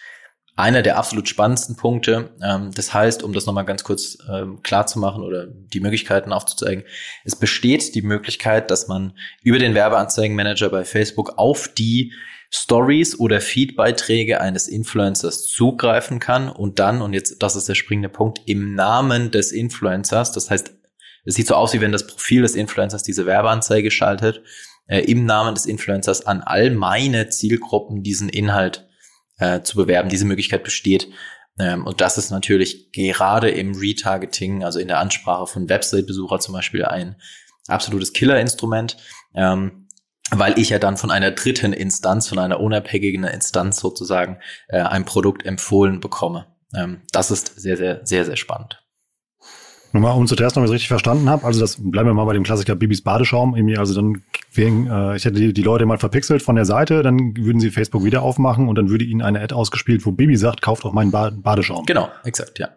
B: einer der absolut spannendsten Punkte. Ähm, das heißt, um das nochmal ganz kurz ähm, klar zu machen oder die Möglichkeiten aufzuzeigen, es besteht die Möglichkeit, dass man über den Werbeanzeigenmanager bei Facebook auf die Stories oder Feedbeiträge eines Influencers zugreifen kann und dann, und jetzt, das ist der springende Punkt, im Namen des Influencers, das heißt es sieht so aus, wie wenn das Profil des Influencers diese Werbeanzeige schaltet, äh, im Namen des Influencers an all meine Zielgruppen diesen Inhalt äh, zu bewerben. Diese Möglichkeit besteht. Ähm, und das ist natürlich gerade im Retargeting, also in der Ansprache von Website-Besucher zum Beispiel ein absolutes Killer-Instrument. Ähm, weil ich ja dann von einer dritten Instanz, von einer unabhängigen Instanz sozusagen, äh, ein Produkt empfohlen bekomme. Ähm, das ist sehr, sehr, sehr, sehr spannend.
A: Nur mal, um zu testen, ob ich es richtig verstanden habe. Also das bleiben wir mal bei dem Klassiker Bibis Badeschaum. Irgendwie, also dann wegen, äh, ich hätte die, die Leute mal verpixelt von der Seite, dann würden sie Facebook wieder aufmachen und dann würde ihnen eine Ad ausgespielt, wo Bibi sagt, kauft doch meinen ba Badeschaum.
B: Genau, exakt, ja.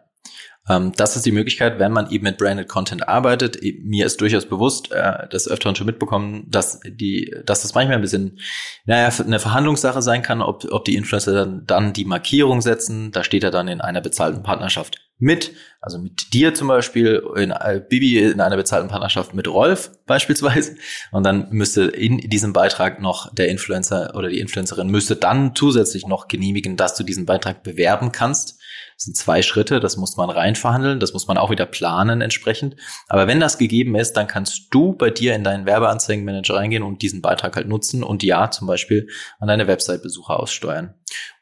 B: Ähm, das ist die Möglichkeit, wenn man eben mit Branded Content arbeitet. Mir ist durchaus bewusst, äh, das öfteren schon mitbekommen, dass die, dass das manchmal ein bisschen, naja, eine Verhandlungssache sein kann, ob, ob die Influencer dann, dann die Markierung setzen. Da steht er dann in einer bezahlten Partnerschaft mit, also mit dir zum Beispiel, in äh, Bibi in einer bezahlten Partnerschaft mit Rolf beispielsweise. Und dann müsste in diesem Beitrag noch der Influencer oder die Influencerin müsste dann zusätzlich noch genehmigen, dass du diesen Beitrag bewerben kannst. Das sind zwei Schritte, das muss man rein verhandeln, das muss man auch wieder planen entsprechend. Aber wenn das gegeben ist, dann kannst du bei dir in deinen Werbeanzeigenmanager reingehen und diesen Beitrag halt nutzen und ja zum Beispiel an deine Website-Besucher aussteuern.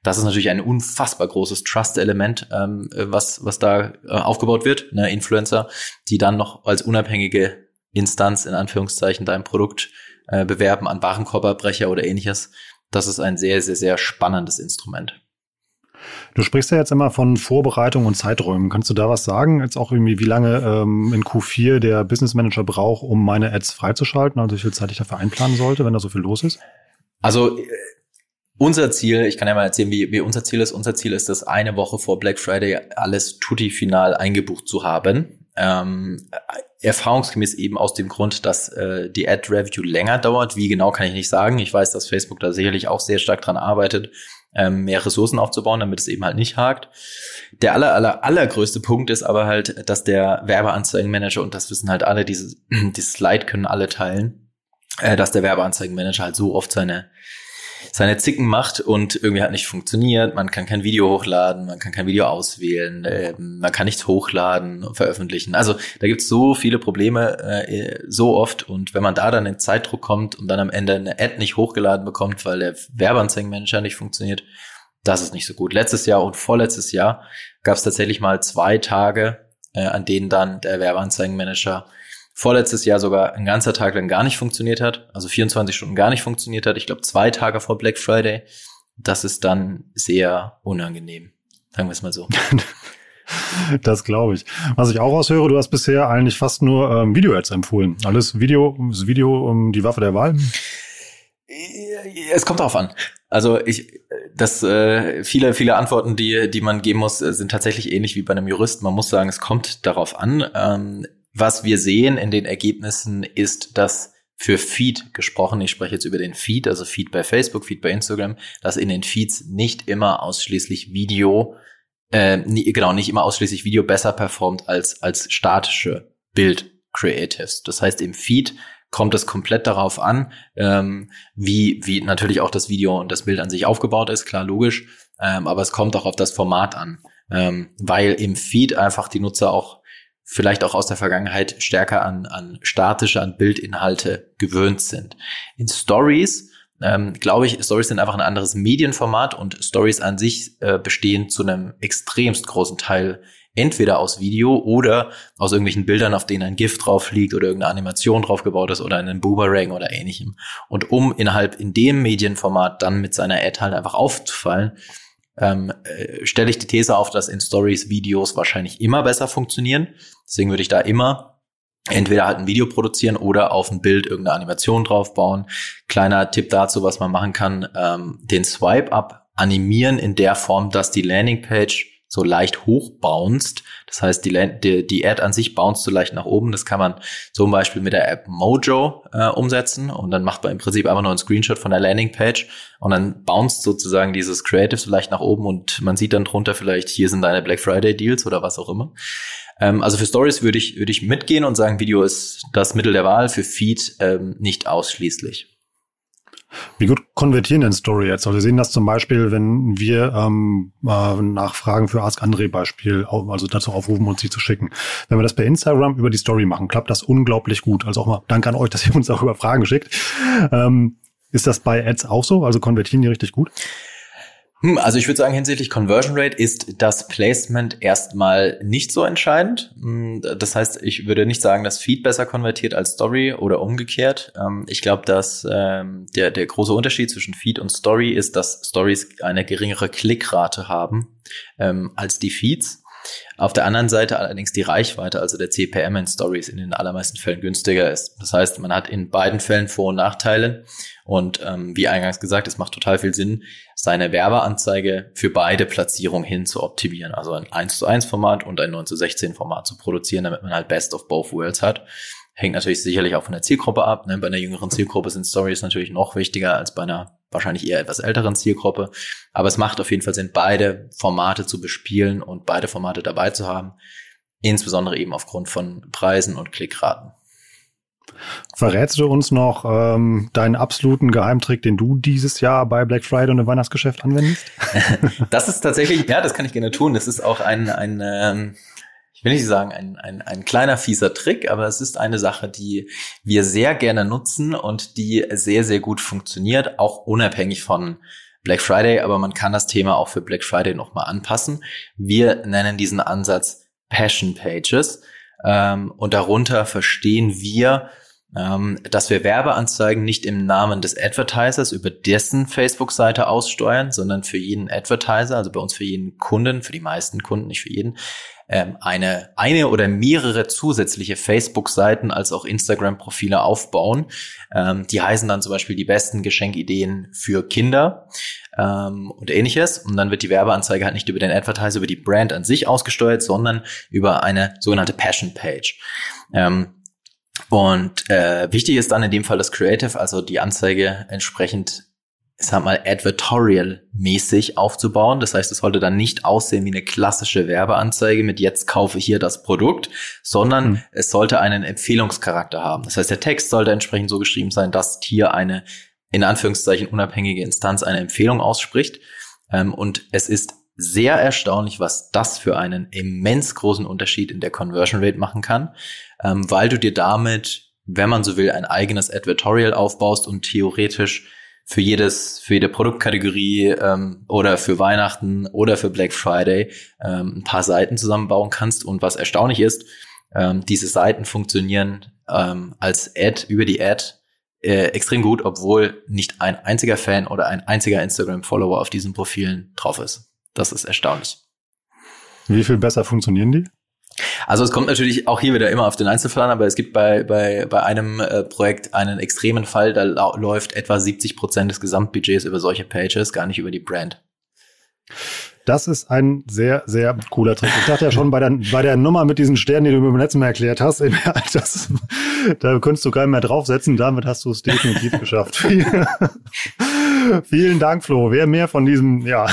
B: Das ist natürlich ein unfassbar großes Trust-Element, ähm, was, was da äh, aufgebaut wird, ne, Influencer, die dann noch als unabhängige Instanz in Anführungszeichen dein Produkt äh, bewerben an Warenkorberbrecher oder ähnliches. Das ist ein sehr, sehr, sehr spannendes Instrument.
A: Du sprichst ja jetzt immer von Vorbereitung und Zeiträumen. Kannst du da was sagen? Jetzt auch irgendwie, wie lange ähm, in Q4 der Business Manager braucht, um meine Ads freizuschalten? Also wie viel Zeit ich dafür einplanen sollte, wenn da so viel los ist?
B: Also äh, unser Ziel, ich kann ja mal erzählen, wie, wie unser Ziel ist. Unser Ziel ist, das eine Woche vor Black Friday alles tutti final eingebucht zu haben. Ähm, erfahrungsgemäß eben aus dem Grund, dass äh, die Ad Review länger dauert. Wie genau kann ich nicht sagen. Ich weiß, dass Facebook da sicherlich auch sehr stark dran arbeitet, ähm, mehr Ressourcen aufzubauen, damit es eben halt nicht hakt. Der aller, aller, allergrößte Punkt ist aber halt, dass der Werbeanzeigenmanager, und das wissen halt alle, dieses, dieses Slide können alle teilen, äh, dass der Werbeanzeigenmanager halt so oft seine seine Zicken macht und irgendwie hat nicht funktioniert. Man kann kein Video hochladen, man kann kein Video auswählen, äh, man kann nichts hochladen veröffentlichen. Also da gibt es so viele Probleme äh, so oft und wenn man da dann in Zeitdruck kommt und dann am Ende eine Ad nicht hochgeladen bekommt, weil der Werbeanzeigenmanager nicht funktioniert, das ist nicht so gut. Letztes Jahr und vorletztes Jahr gab es tatsächlich mal zwei Tage, äh, an denen dann der Werbeanzeigenmanager vorletztes Jahr sogar ein ganzer Tag lang gar nicht funktioniert hat, also 24 Stunden gar nicht funktioniert hat. Ich glaube, zwei Tage vor Black Friday. Das ist dann sehr unangenehm. Sagen wir es mal so.
A: Das glaube ich. Was ich auch raushöre, du hast bisher eigentlich fast nur ähm, Video-Ads empfohlen. Alles Video, das Video um die Waffe der Wahl?
B: Es kommt darauf an. Also ich, das äh, viele, viele Antworten, die, die man geben muss, sind tatsächlich ähnlich wie bei einem Jurist. Man muss sagen, es kommt darauf an. Ähm, was wir sehen in den Ergebnissen ist, dass für Feed gesprochen, ich spreche jetzt über den Feed, also Feed bei Facebook, Feed bei Instagram, dass in den Feeds nicht immer ausschließlich Video, äh, nie, genau, nicht immer ausschließlich Video besser performt als, als statische Bild-Creatives. Das heißt, im Feed kommt es komplett darauf an, ähm, wie, wie natürlich auch das Video und das Bild an sich aufgebaut ist, klar, logisch, ähm, aber es kommt auch auf das Format an, ähm, weil im Feed einfach die Nutzer auch vielleicht auch aus der Vergangenheit stärker an, an statische, an Bildinhalte gewöhnt sind. In Stories, ähm, glaube ich, Stories sind einfach ein anderes Medienformat und Stories an sich äh, bestehen zu einem extremst großen Teil entweder aus Video oder aus irgendwelchen Bildern, auf denen ein GIF drauf liegt oder irgendeine Animation drauf gebaut ist oder einen Boomerang oder ähnlichem. Und um innerhalb in dem Medienformat dann mit seiner Ad halt einfach aufzufallen, ähm, äh, stelle ich die These auf, dass in Stories Videos wahrscheinlich immer besser funktionieren. Deswegen würde ich da immer entweder halt ein Video produzieren oder auf ein Bild irgendeine Animation draufbauen. Kleiner Tipp dazu, was man machen kann, ähm, den Swipe-Up animieren in der Form, dass die Landingpage so leicht hoch bounced. Das heißt, die, die, die Ad an sich bounced so leicht nach oben. Das kann man zum Beispiel mit der App Mojo äh, umsetzen und dann macht man im Prinzip einfach nur einen Screenshot von der Landingpage und dann bounced sozusagen dieses Creative so leicht nach oben und man sieht dann drunter vielleicht, hier sind deine Black Friday Deals oder was auch immer. Ähm, also für Stories würde ich, würde ich mitgehen und sagen, Video ist das Mittel der Wahl, für Feed ähm, nicht ausschließlich.
A: Wie gut konvertieren denn Story Ads? Also wir sehen das zum Beispiel, wenn wir ähm, äh, Nachfragen für Ask André Beispiel, also dazu aufrufen, uns sie zu schicken. Wenn wir das bei Instagram über die Story machen, klappt das unglaublich gut. Also auch mal danke an euch, dass ihr uns auch über Fragen schickt. Ähm, ist das bei Ads auch so? Also konvertieren die richtig gut?
B: Hm, also ich würde sagen, hinsichtlich Conversion Rate ist das Placement erstmal nicht so entscheidend. Hm, das heißt, ich würde nicht sagen, dass Feed besser konvertiert als Story oder umgekehrt. Ähm, ich glaube, dass ähm, der, der große Unterschied zwischen Feed und Story ist, dass Stories eine geringere Klickrate haben ähm, als die Feeds. Auf der anderen Seite allerdings die Reichweite, also der CPM in Stories in den allermeisten Fällen günstiger ist. Das heißt, man hat in beiden Fällen Vor- und Nachteile. Und ähm, wie eingangs gesagt, es macht total viel Sinn, seine Werbeanzeige für beide Platzierungen hin zu optimieren. Also ein 1 zu 1 Format und ein 9 zu 16 Format zu produzieren, damit man halt Best of both worlds hat. Hängt natürlich sicherlich auch von der Zielgruppe ab. Ne? Bei einer jüngeren Zielgruppe sind Stories natürlich noch wichtiger als bei einer wahrscheinlich eher etwas älteren Zielgruppe. Aber es macht auf jeden Fall Sinn, beide Formate zu bespielen und beide Formate dabei zu haben. Insbesondere eben aufgrund von Preisen und Klickraten.
A: Verrätst du uns noch ähm, deinen absoluten Geheimtrick, den du dieses Jahr bei Black Friday und im Weihnachtsgeschäft anwendest?
B: das ist tatsächlich, ja, das kann ich gerne tun. Das ist auch ein, ein ähm, ich will nicht sagen, ein, ein, ein kleiner fieser Trick, aber es ist eine Sache, die wir sehr gerne nutzen und die sehr, sehr gut funktioniert, auch unabhängig von Black Friday, aber man kann das Thema auch für Black Friday nochmal anpassen. Wir nennen diesen Ansatz Passion Pages ähm, und darunter verstehen wir, ähm, dass wir Werbeanzeigen nicht im Namen des Advertisers über dessen Facebook-Seite aussteuern, sondern für jeden Advertiser, also bei uns für jeden Kunden, für die meisten Kunden, nicht für jeden, ähm, eine, eine oder mehrere zusätzliche Facebook-Seiten als auch Instagram-Profile aufbauen. Ähm, die heißen dann zum Beispiel die besten Geschenkideen für Kinder ähm, und ähnliches. Und dann wird die Werbeanzeige halt nicht über den Advertiser, über die Brand an sich ausgesteuert, sondern über eine sogenannte Passion Page. Ähm, und äh, wichtig ist dann in dem Fall das Creative, also die Anzeige entsprechend ich sag mal, advertorial-mäßig aufzubauen. Das heißt, es sollte dann nicht aussehen wie eine klassische Werbeanzeige mit jetzt kaufe hier das Produkt, sondern hm. es sollte einen Empfehlungscharakter haben. Das heißt, der Text sollte entsprechend so geschrieben sein, dass hier eine in Anführungszeichen unabhängige Instanz eine Empfehlung ausspricht. Ähm, und es ist sehr erstaunlich, was das für einen immens großen Unterschied in der Conversion Rate machen kann, ähm, weil du dir damit, wenn man so will, ein eigenes Advertorial aufbaust und theoretisch für jedes, für jede Produktkategorie ähm, oder für Weihnachten oder für Black Friday ähm, ein paar Seiten zusammenbauen kannst. Und was erstaunlich ist, ähm, diese Seiten funktionieren ähm, als Ad über die Ad äh, extrem gut, obwohl nicht ein einziger Fan oder ein einziger Instagram-Follower auf diesen Profilen drauf ist. Das ist erstaunlich.
A: Wie viel besser funktionieren die?
B: Also es kommt natürlich auch hier wieder immer auf den Einzelfall an, aber es gibt bei, bei, bei einem äh, Projekt einen extremen Fall, da läuft etwa 70 Prozent des Gesamtbudgets über solche Pages, gar nicht über die Brand.
A: Das ist ein sehr, sehr cooler Trick. Ich dachte ja schon bei der, bei der Nummer mit diesen Sternen, die du mir beim letzten Mal erklärt hast, das, da könntest du keinen mehr draufsetzen. Damit hast du es definitiv geschafft. Vielen Dank, Flo. Wer mehr von diesem, ja,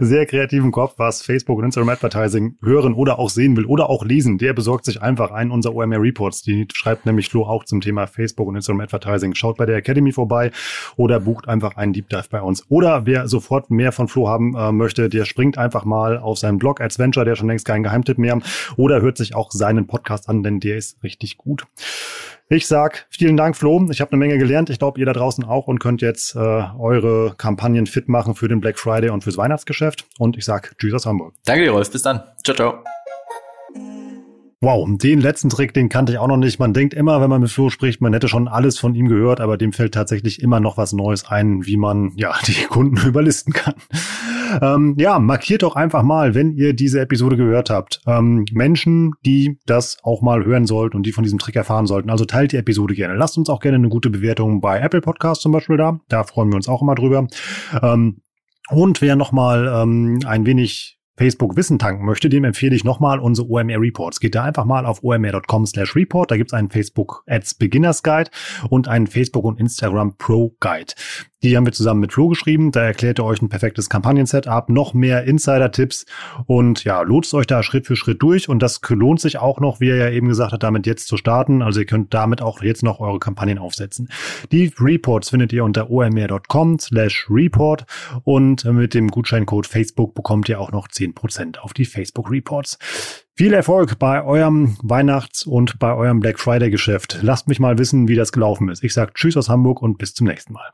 A: sehr kreativen Kopf, was Facebook und Instagram Advertising hören oder auch sehen will oder auch lesen, der besorgt sich einfach einen unserer OMR Reports. Die schreibt nämlich Flo auch zum Thema Facebook und Instagram Advertising. Schaut bei der Academy vorbei oder bucht einfach einen Deep Dive bei uns. Oder wer sofort mehr von Flo haben äh, möchte, der springt einfach mal auf seinen Blog Adventure, der schon längst kein Geheimtipp mehr, oder hört sich auch seinen Podcast an, denn der ist richtig gut. Ich sag vielen Dank, Flo. Ich habe eine Menge gelernt. Ich glaube, ihr da draußen auch und könnt jetzt äh, eure Kampagnen fit machen für den Black Friday und fürs Weihnachtsgeschäft. Und ich sag Tschüss aus Hamburg.
B: Danke dir, Rolf. Bis dann. Ciao, ciao.
A: Wow, den letzten Trick, den kannte ich auch noch nicht. Man denkt immer, wenn man mit Flo spricht, man hätte schon alles von ihm gehört, aber dem fällt tatsächlich immer noch was Neues ein, wie man ja die Kunden überlisten kann. Ähm, ja, markiert doch einfach mal, wenn ihr diese Episode gehört habt, ähm, Menschen, die das auch mal hören sollten und die von diesem Trick erfahren sollten. Also teilt die Episode gerne. Lasst uns auch gerne eine gute Bewertung bei Apple Podcast zum Beispiel da. Da freuen wir uns auch immer drüber. Ähm, und wer noch mal ähm, ein wenig Facebook Wissen tanken möchte, dem empfehle ich nochmal unsere OMR Reports. Geht da einfach mal auf omr.com slash report. Da gibt's einen Facebook Ads Beginners Guide und einen Facebook und Instagram Pro Guide. Die haben wir zusammen mit Flo geschrieben. Da erklärt er euch ein perfektes Kampagnen-Setup, noch mehr Insider-Tipps und ja, lotst euch da Schritt für Schritt durch. Und das lohnt sich auch noch, wie er ja eben gesagt hat, damit jetzt zu starten. Also ihr könnt damit auch jetzt noch eure Kampagnen aufsetzen. Die Reports findet ihr unter omr.com slash report und mit dem Gutscheincode Facebook bekommt ihr auch noch 10% auf die Facebook Reports. Viel Erfolg bei eurem Weihnachts- und bei eurem Black Friday-Geschäft. Lasst mich mal wissen, wie das gelaufen ist. Ich sage Tschüss aus Hamburg und bis zum nächsten Mal.